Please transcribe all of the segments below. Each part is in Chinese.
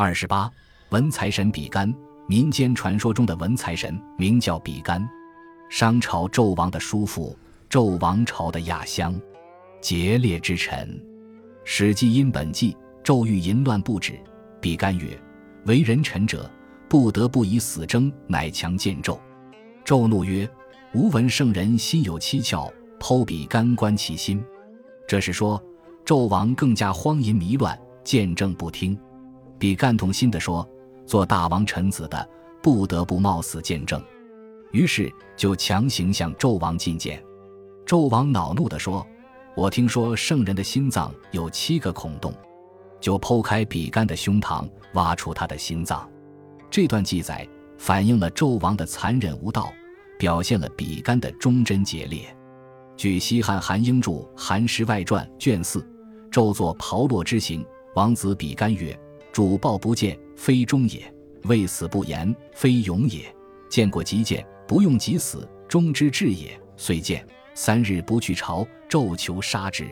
二十八，文财神比干，民间传说中的文财神名叫比干，商朝纣王的叔父，纣王朝的亚乡，劫掠之臣。《史记·殷本纪》：纣欲淫乱不止，比干曰：“为人臣者，不得不以死争，乃强见纣。”纣怒曰：“吾闻圣人心有七窍，剖比干观其心。”这是说，纣王更加荒淫迷乱，见政不听。比干痛心地说：“做大王臣子的，不得不冒死见证。”于是就强行向纣王觐见。纣王恼怒地说：“我听说圣人的心脏有七个孔洞，就剖开比干的胸膛，挖出他的心脏。”这段记载反映了纣王的残忍无道，表现了比干的忠贞节烈。据西汉韩英著《韩诗外传》卷四，纣作炮烙之刑，王子比干曰：“主报不见，非忠也；未死不言，非勇也。见过即见，不用即死，忠之至也。遂见三日不去朝，纣求杀之。”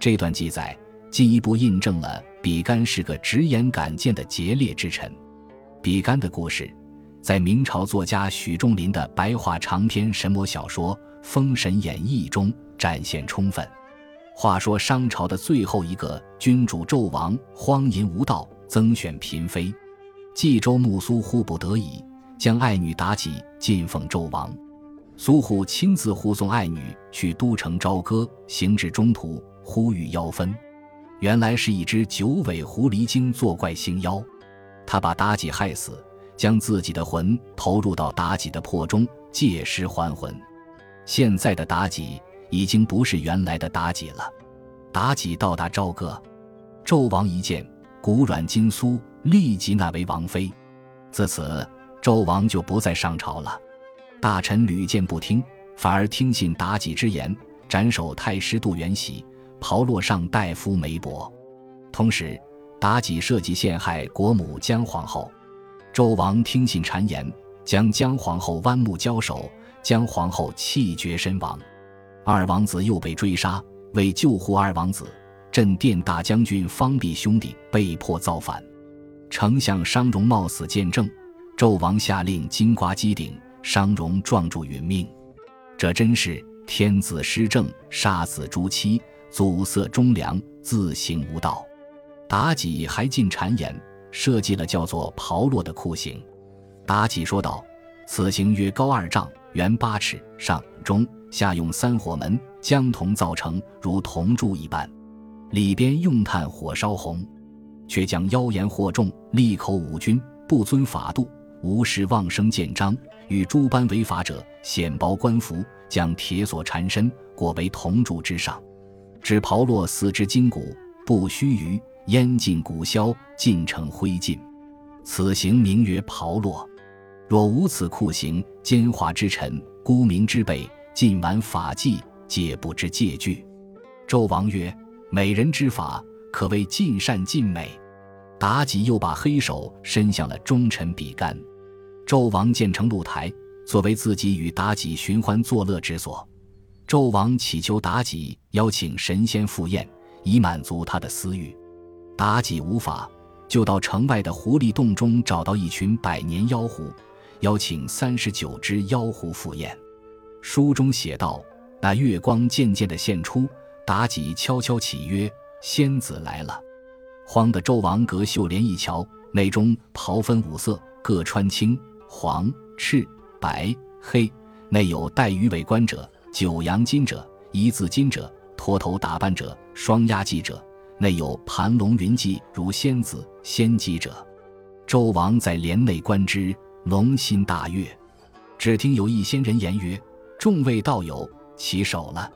这段记载进一步印证了比干是个直言敢谏的节烈之臣。比干的故事，在明朝作家许仲林的白话长篇神魔小说。《封神演义》中展现充分。话说商朝的最后一个君主纣王荒淫无道，增选嫔妃。冀州穆苏护不得已，将爱女妲己进奉纣王。苏护亲自护送爱女去都城朝歌，行至中途，忽遇妖分。原来是一只九尾狐狸精作怪星妖，他把妲己害死，将自己的魂投入到妲己的魄中，借尸还魂。现在的妲己已经不是原来的妲己了。妲己到达朝歌，纣王一见，骨软筋酥，立即纳为王妃。自此，纣王就不再上朝了。大臣屡谏不听，反而听信妲己之言，斩首太师杜元喜，炮烙上大夫梅伯。同时，妲己设计陷害国母姜皇后。纣王听信谗言，将姜皇后剜目交首。姜皇后气绝身亡，二王子又被追杀。为救护二王子，镇殿大将军方弼兄弟被迫造反。丞相商容冒死见证，纣王下令金瓜击顶，商容撞柱殒命。这真是天子失政，杀子诛妻，阻塞忠良，自行无道。妲己还进谗言，设计了叫做炮烙的酷刑。妲己说道：“此刑约高二丈。”圆八尺，上中下用三火门将铜造成，如铜柱一般，里边用炭火烧红，却将妖言惑众，利口五军，不遵法度，无视妄生建章，与诸般违法者，显包官服，将铁锁缠身，裹为铜柱之上，只刨落四肢筋骨，不须臾，烟尽骨消，尽成灰烬。此刑名曰刨落。若无此酷刑，奸猾之臣、沽名之辈，尽玩法纪，皆不知戒惧。纣王曰：“美人之法，可谓尽善尽美。”妲己又把黑手伸向了忠臣比干。纣王建成露台，作为自己与妲己寻欢作乐之所。纣王祈求妲己邀请神仙赴宴，以满足他的私欲。妲己无法，就到城外的狐狸洞中找到一群百年妖狐。邀请三十九只妖狐赴宴，书中写道：“那月光渐渐的现出，妲己悄悄起曰：‘仙子来了。’慌的纣王隔袖帘一瞧，内中袍分五色，各穿青、黄、赤、白、黑，内有戴鱼尾冠者、九阳金者、一字金者、脱头打扮者、双压髻者，内有盘龙云髻如仙子、仙姬者。纣王在帘内观之。”龙心大悦，只听有一仙人言曰：“众位道友，起手了。”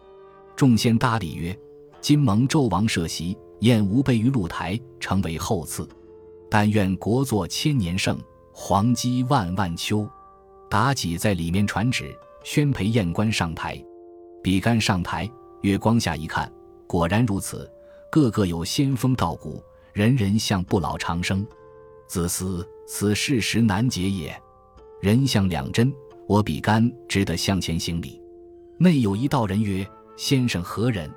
众仙搭礼曰：“今蒙纣王设席，宴吾辈于露台，成为后赐。但愿国祚千年盛，皇基万万秋。”妲己在里面传旨，宣陪宴官上台。比干上台，月光下一看，果然如此，个个有仙风道骨，人人像不老长生。子思。此事实难解也。人像两真，我比干只得向前行礼。内有一道人曰：“先生何人？”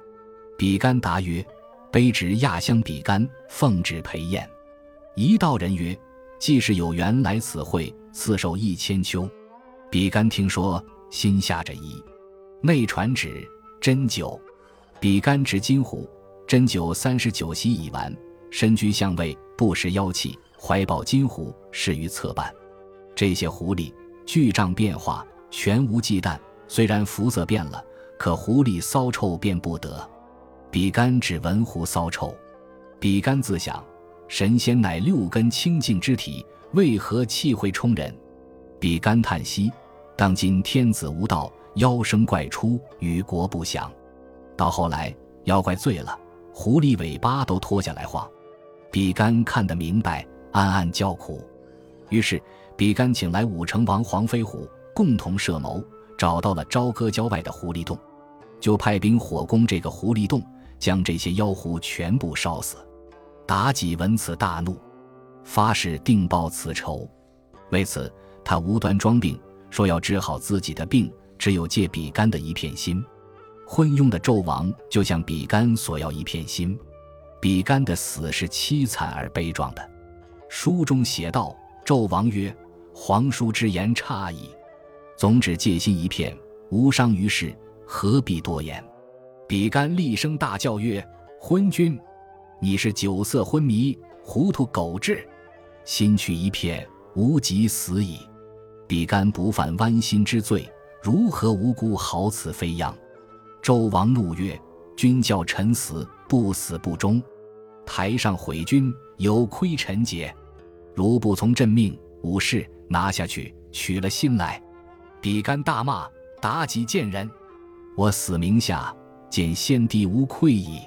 比干答曰：“卑职亚乡比干，奉旨陪宴。”一道人曰：“既是有缘来此会，赐寿一千秋。”比干听说，心下着疑。内传旨斟酒，比干执金壶，斟酒三十九席已完，身居相位，不时妖气，怀抱金壶，适于侧畔。这些狐狸巨胀变化，全无忌惮。虽然肤色变了，可狐狸骚臭便不得。比干只闻狐骚臭，比干自想：神仙乃六根清净之体，为何气会冲人？比干叹息：当今天子无道。妖生怪出，与国不祥。到后来，妖怪醉了，狐狸尾巴都脱下来晃。比干看得明白，暗暗叫苦。于是，比干请来武成王黄飞虎，共同设谋，找到了朝歌郊外的狐狸洞，就派兵火攻这个狐狸洞，将这些妖狐全部烧死。妲己闻此大怒，发誓定报此仇。为此，他无端装病，说要治好自己的病。只有借比干的一片心，昏庸的纣王就向比干索要一片心。比干的死是凄惨而悲壮的。书中写道：“纣王曰：‘皇叔之言差矣，总只戒心一片，无伤于事，何必多言？’比干厉声大叫曰：‘昏君，你是酒色昏迷，糊涂狗彘，心去一片，无及死矣。’比干不犯剜心之罪。”如何无辜好此飞殃？周王怒曰：“君叫臣死，不死不忠。台上毁君，有亏臣节。如不从朕命，武士拿下去，取了心来。”比干大骂：“妲己贱人！我死名下，见先帝无愧矣。”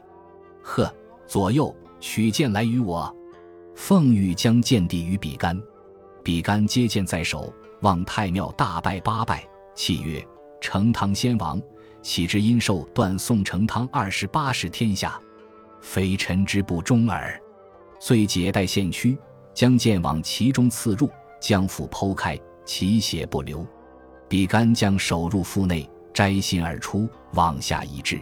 呵，左右取剑来与我。凤玉将剑递于比干，比干接剑在手，望太庙大拜八拜。契曰：“成汤先王岂知因受断送成汤二十八世天下，非臣之不忠耳。”遂解带献躯，将剑往其中刺入，将腹剖开，其血不流。比干将手入腹内，摘心而出，往下一掷，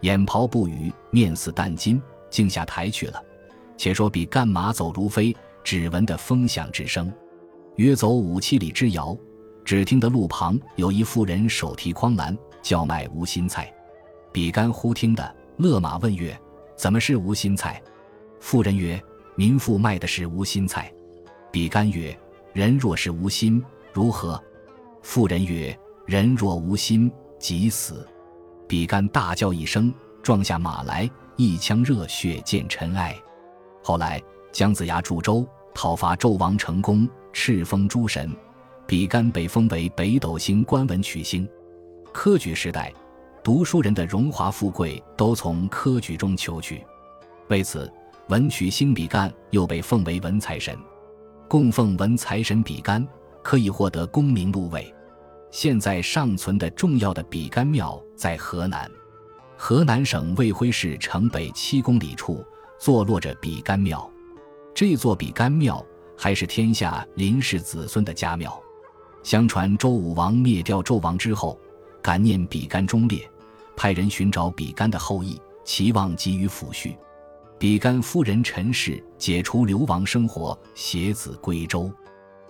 眼袍不语，面似淡金，竟下台去了。且说比干马走如飞，只闻得风响之声，约走五七里之遥。只听得路旁有一妇人手提筐篮，叫卖无心菜。比干忽听得，勒马问曰：“怎么是无心菜？”妇人曰：“民妇卖的是无心菜。”比干曰：“人若是无心，如何？”妇人曰：“人若无心，即死。”比干大叫一声，撞下马来，一腔热血溅尘埃。后来姜子牙驻周，讨伐纣王成功，敕封诸神。比干被封为北斗星官文曲星。科举时代，读书人的荣华富贵都从科举中求取，为此文曲星比干又被奉为文财神。供奉文财神比干，可以获得功名禄位。现在尚存的重要的比干庙在河南，河南省卫辉市城北七公里处坐落着比干庙。这座比干庙还是天下林氏子孙的家庙。相传周武王灭掉纣王之后，感念比干忠烈，派人寻找比干的后裔，期望给予抚恤。比干夫人陈氏解除流亡生活，携子归周。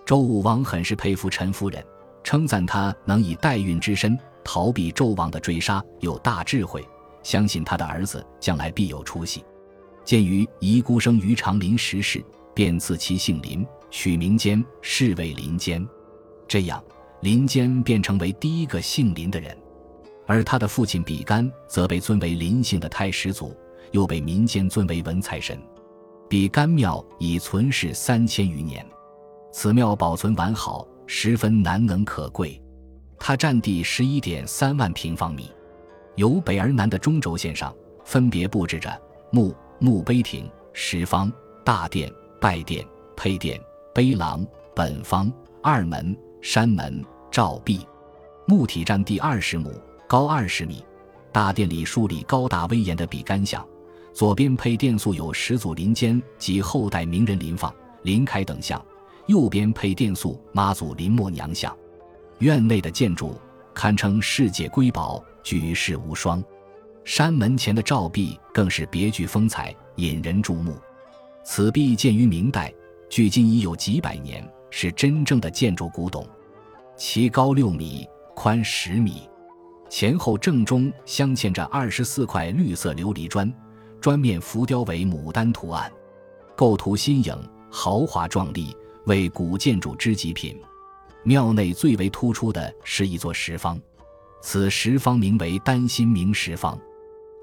周武王很是佩服陈夫人，称赞他能以代孕之身逃避纣王的追杀，有大智慧，相信他的儿子将来必有出息。鉴于遗孤生于长林十世，便赐其姓林，取名坚，世为林坚。这样，林坚便成为第一个姓林的人，而他的父亲比干则被尊为林姓的太始祖，又被民间尊为文财神。比干庙已存世三千余年，此庙保存完好，十分难能可贵。它占地十一点三万平方米，由北而南的中轴线上分别布置着墓、墓碑亭、石方、大殿、拜殿、配殿、碑廊、本方、二门。山门照壁，墓体占地二十亩，高二十米。大殿里竖立高大威严的比干像，左边配殿塑有始祖林坚及后代名人林放、林凯等像，右边配殿塑妈祖林默娘像。院内的建筑堪称世界瑰宝，举世无双。山门前的照壁更是别具风采，引人注目。此壁建于明代，距今已有几百年，是真正的建筑古董。其高六米，宽十米，前后正中镶嵌着二十四块绿色琉璃砖，砖面浮雕为牡丹图案，构图新颖、豪华壮丽，为古建筑之极品。庙内最为突出的是一座石方，此石方名为丹心明石方，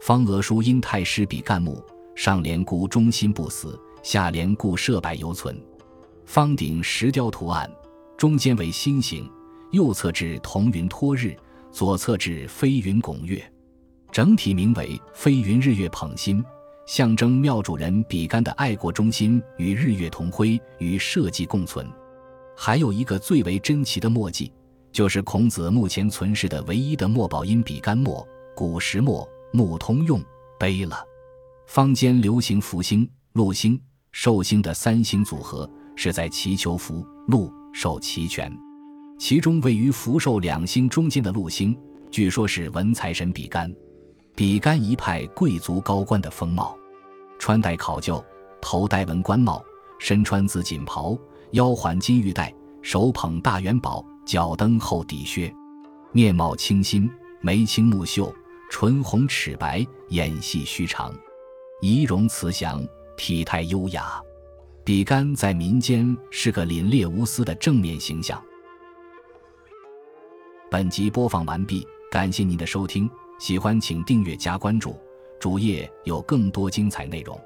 方额书因太师比干木，上联故忠心不死，下联故设柏犹存。方顶石雕图案，中间为心形，右侧置彤云托日，左侧置飞云拱月，整体名为飞云日月捧心，象征庙主人比干的爱国忠心与日月同辉，与社稷共存。还有一个最为珍奇的墨迹，就是孔子目前存世的唯一的墨宝——因比干墨，古石墨，木通用，碑了。坊间流行福星、禄星、寿星的三星组合，是在祈求福、禄、寿齐全。其中位于福寿两星中间的禄星，据说是文财神比干。比干一派贵族高官的风貌，穿戴考究，头戴文官帽，身穿紫锦袍。腰环金玉带，手捧大元宝，脚蹬厚底靴，面貌清新，眉清目秀，唇红齿白，眼细须长，仪容慈祥，体态优雅。比干在民间是个凛冽无私的正面形象。本集播放完毕，感谢您的收听，喜欢请订阅加关注，主页有更多精彩内容。